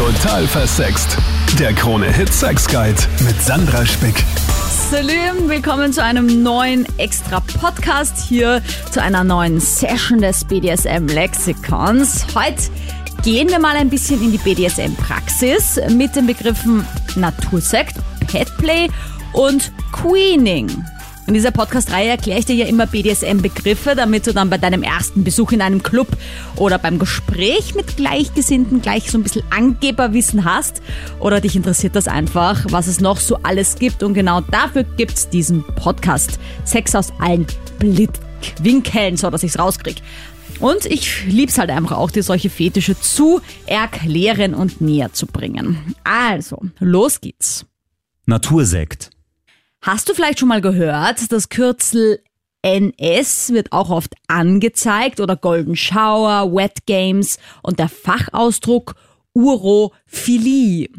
Total versext. Der Krone-Hit Sex Guide mit Sandra Spick. Salut, willkommen zu einem neuen Extra-Podcast hier zu einer neuen Session des BDSM-Lexikons. Heute gehen wir mal ein bisschen in die BDSM-Praxis mit den Begriffen Natursekt, Petplay und Queening. In dieser Podcast-Reihe erkläre ich dir ja immer BDSM-Begriffe, damit du dann bei deinem ersten Besuch in einem Club oder beim Gespräch mit Gleichgesinnten gleich so ein bisschen Angeberwissen hast. Oder dich interessiert das einfach, was es noch so alles gibt. Und genau dafür gibt es diesen Podcast. Sex aus allen Blickwinkeln, so dass ich es rauskriege. Und ich lieb's halt einfach auch, dir solche Fetische zu erklären und näher zu bringen. Also, los geht's. Natursekt. Hast du vielleicht schon mal gehört, das Kürzel NS wird auch oft angezeigt oder Golden Shower, Wet Games und der Fachausdruck Urophilie.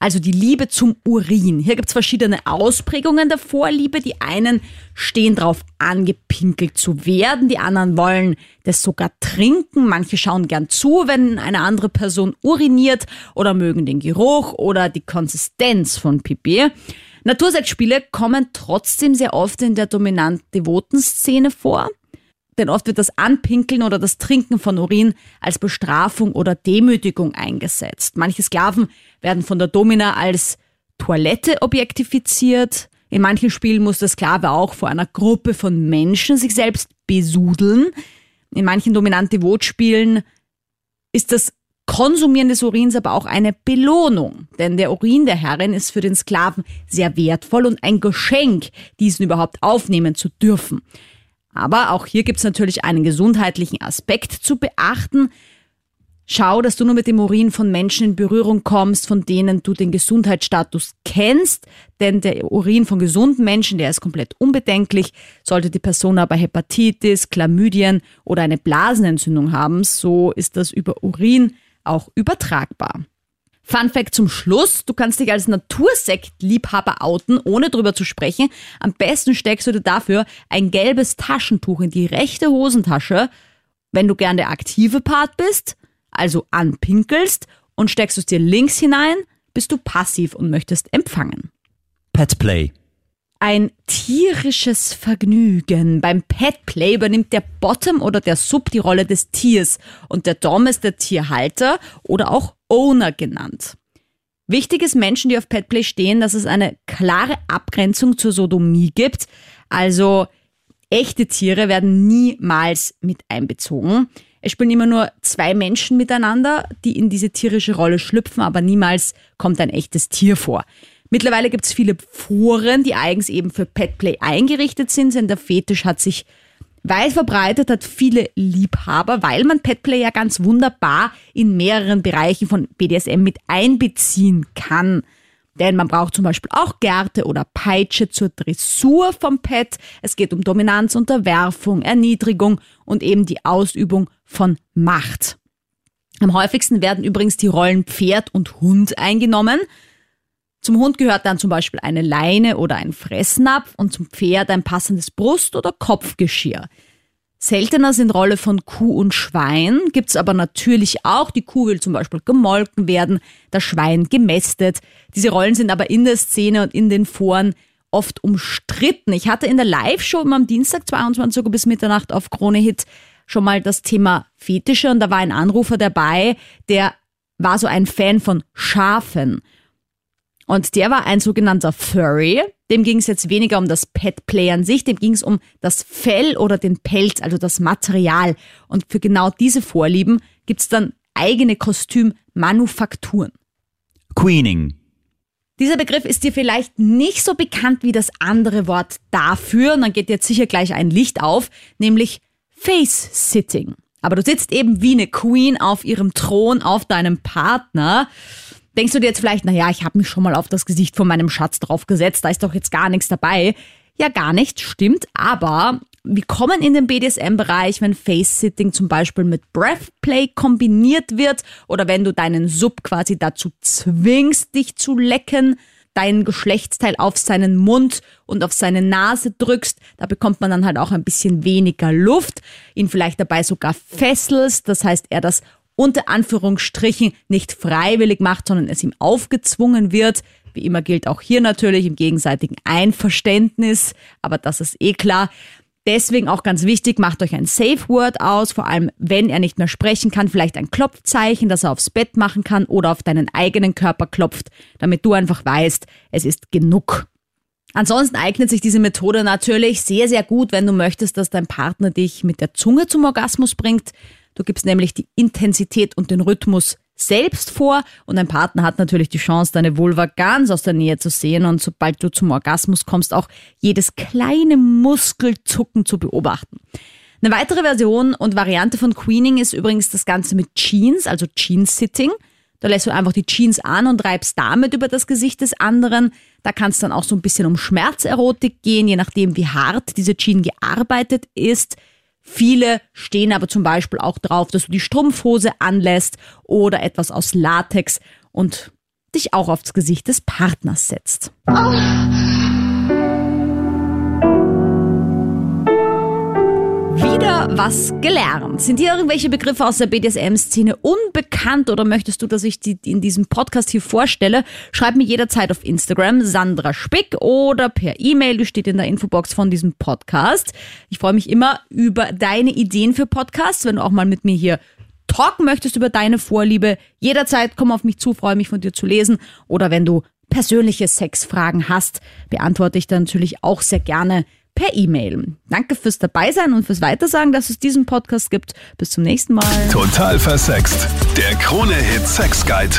Also die Liebe zum Urin. Hier gibt's verschiedene Ausprägungen der Vorliebe. Die einen stehen drauf, angepinkelt zu werden, die anderen wollen das sogar trinken. Manche schauen gern zu, wenn eine andere Person uriniert oder mögen den Geruch oder die Konsistenz von Pipi. Natursexspiele kommen trotzdem sehr oft in der dominant-devoten Szene vor. Denn oft wird das Anpinkeln oder das Trinken von Urin als Bestrafung oder Demütigung eingesetzt. Manche Sklaven werden von der Domina als Toilette objektifiziert. In manchen Spielen muss der Sklave auch vor einer Gruppe von Menschen sich selbst besudeln. In manchen dominant-devot-Spielen ist das Konsumieren des Urins aber auch eine Belohnung, denn der Urin der Herrin ist für den Sklaven sehr wertvoll und ein Geschenk, diesen überhaupt aufnehmen zu dürfen. Aber auch hier gibt es natürlich einen gesundheitlichen Aspekt zu beachten. Schau, dass du nur mit dem Urin von Menschen in Berührung kommst, von denen du den Gesundheitsstatus kennst, denn der Urin von gesunden Menschen, der ist komplett unbedenklich. Sollte die Person aber Hepatitis, Chlamydien oder eine Blasenentzündung haben, so ist das über Urin auch übertragbar. Fun Fact zum Schluss, du kannst dich als Natursektliebhaber outen, ohne drüber zu sprechen. Am besten steckst du dir dafür ein gelbes Taschentuch in die rechte Hosentasche, wenn du gern der aktive Part bist, also anpinkelst und steckst es dir links hinein, bist du passiv und möchtest empfangen. Petplay. Ein tierisches Vergnügen. Beim Petplay übernimmt der Bottom oder der Sub die Rolle des Tiers und der Dom ist der Tierhalter oder auch Owner genannt. Wichtig ist Menschen, die auf Petplay stehen, dass es eine klare Abgrenzung zur Sodomie gibt. Also echte Tiere werden niemals mit einbezogen. Es spielen immer nur zwei Menschen miteinander, die in diese tierische Rolle schlüpfen, aber niemals kommt ein echtes Tier vor. Mittlerweile gibt es viele Foren, die eigens eben für Petplay eingerichtet sind, denn der Fetisch hat sich weit verbreitet, hat viele Liebhaber, weil man Petplay ja ganz wunderbar in mehreren Bereichen von BDSM mit einbeziehen kann. Denn man braucht zum Beispiel auch Gärte oder Peitsche zur Dressur vom Pet. Es geht um Dominanz, Unterwerfung, Erniedrigung und eben die Ausübung von Macht. Am häufigsten werden übrigens die Rollen Pferd und Hund eingenommen. Zum Hund gehört dann zum Beispiel eine Leine oder ein Fressnapf und zum Pferd ein passendes Brust- oder Kopfgeschirr. Seltener sind Rolle von Kuh und Schwein, gibt's aber natürlich auch. Die Kuh will zum Beispiel gemolken werden, das Schwein gemästet. Diese Rollen sind aber in der Szene und in den Foren oft umstritten. Ich hatte in der Live-Show am Dienstag 22 Uhr bis Mitternacht auf Krone Hit schon mal das Thema Fetische und da war ein Anrufer dabei, der war so ein Fan von Schafen. Und der war ein sogenannter Furry. Dem ging es jetzt weniger um das Pet-Play an sich, dem ging es um das Fell oder den Pelz, also das Material. Und für genau diese Vorlieben gibt es dann eigene Kostümmanufakturen. Queening. Dieser Begriff ist dir vielleicht nicht so bekannt wie das andere Wort dafür, und dann geht jetzt sicher gleich ein Licht auf, nämlich Face-Sitting. Aber du sitzt eben wie eine Queen auf ihrem Thron auf deinem Partner Denkst du dir jetzt vielleicht, naja, ich habe mich schon mal auf das Gesicht von meinem Schatz draufgesetzt, da ist doch jetzt gar nichts dabei. Ja, gar nicht, stimmt, aber wir kommen in den BDSM-Bereich, wenn Face-Sitting zum Beispiel mit Breathplay kombiniert wird oder wenn du deinen Sub quasi dazu zwingst, dich zu lecken, dein Geschlechtsteil auf seinen Mund und auf seine Nase drückst, da bekommt man dann halt auch ein bisschen weniger Luft, ihn vielleicht dabei sogar fesselst, das heißt er das unter Anführungsstrichen nicht freiwillig macht, sondern es ihm aufgezwungen wird. Wie immer gilt auch hier natürlich im gegenseitigen Einverständnis, aber das ist eh klar. Deswegen auch ganz wichtig, macht euch ein Safe Word aus, vor allem wenn er nicht mehr sprechen kann, vielleicht ein Klopfzeichen, das er aufs Bett machen kann oder auf deinen eigenen Körper klopft, damit du einfach weißt, es ist genug. Ansonsten eignet sich diese Methode natürlich sehr, sehr gut, wenn du möchtest, dass dein Partner dich mit der Zunge zum Orgasmus bringt. Du gibst nämlich die Intensität und den Rhythmus selbst vor und dein Partner hat natürlich die Chance, deine Vulva ganz aus der Nähe zu sehen und sobald du zum Orgasmus kommst, auch jedes kleine Muskelzucken zu beobachten. Eine weitere Version und Variante von Queening ist übrigens das Ganze mit Jeans, also Jeans-Sitting. Da lässt du einfach die Jeans an und reibst damit über das Gesicht des anderen. Da kann es dann auch so ein bisschen um Schmerzerotik gehen, je nachdem, wie hart diese Jeans gearbeitet ist. Viele stehen aber zum Beispiel auch drauf, dass du die Strumpfhose anlässt oder etwas aus Latex und dich auch aufs Gesicht des Partners setzt. Oh. Was gelernt. Sind dir irgendwelche Begriffe aus der BDSM-Szene unbekannt oder möchtest du, dass ich die in diesem Podcast hier vorstelle? Schreib mir jederzeit auf Instagram Sandra Spick oder per E-Mail, die steht in der Infobox von diesem Podcast. Ich freue mich immer über deine Ideen für Podcasts, wenn du auch mal mit mir hier talken möchtest über deine Vorliebe. Jederzeit komm auf mich zu, freue mich von dir zu lesen. Oder wenn du persönliche Sexfragen hast, beantworte ich dann natürlich auch sehr gerne per E-Mail. Danke fürs Dabeisein und fürs Weitersagen, dass es diesen Podcast gibt. Bis zum nächsten Mal. Total versext. Der Krone-Hit Sex Guide.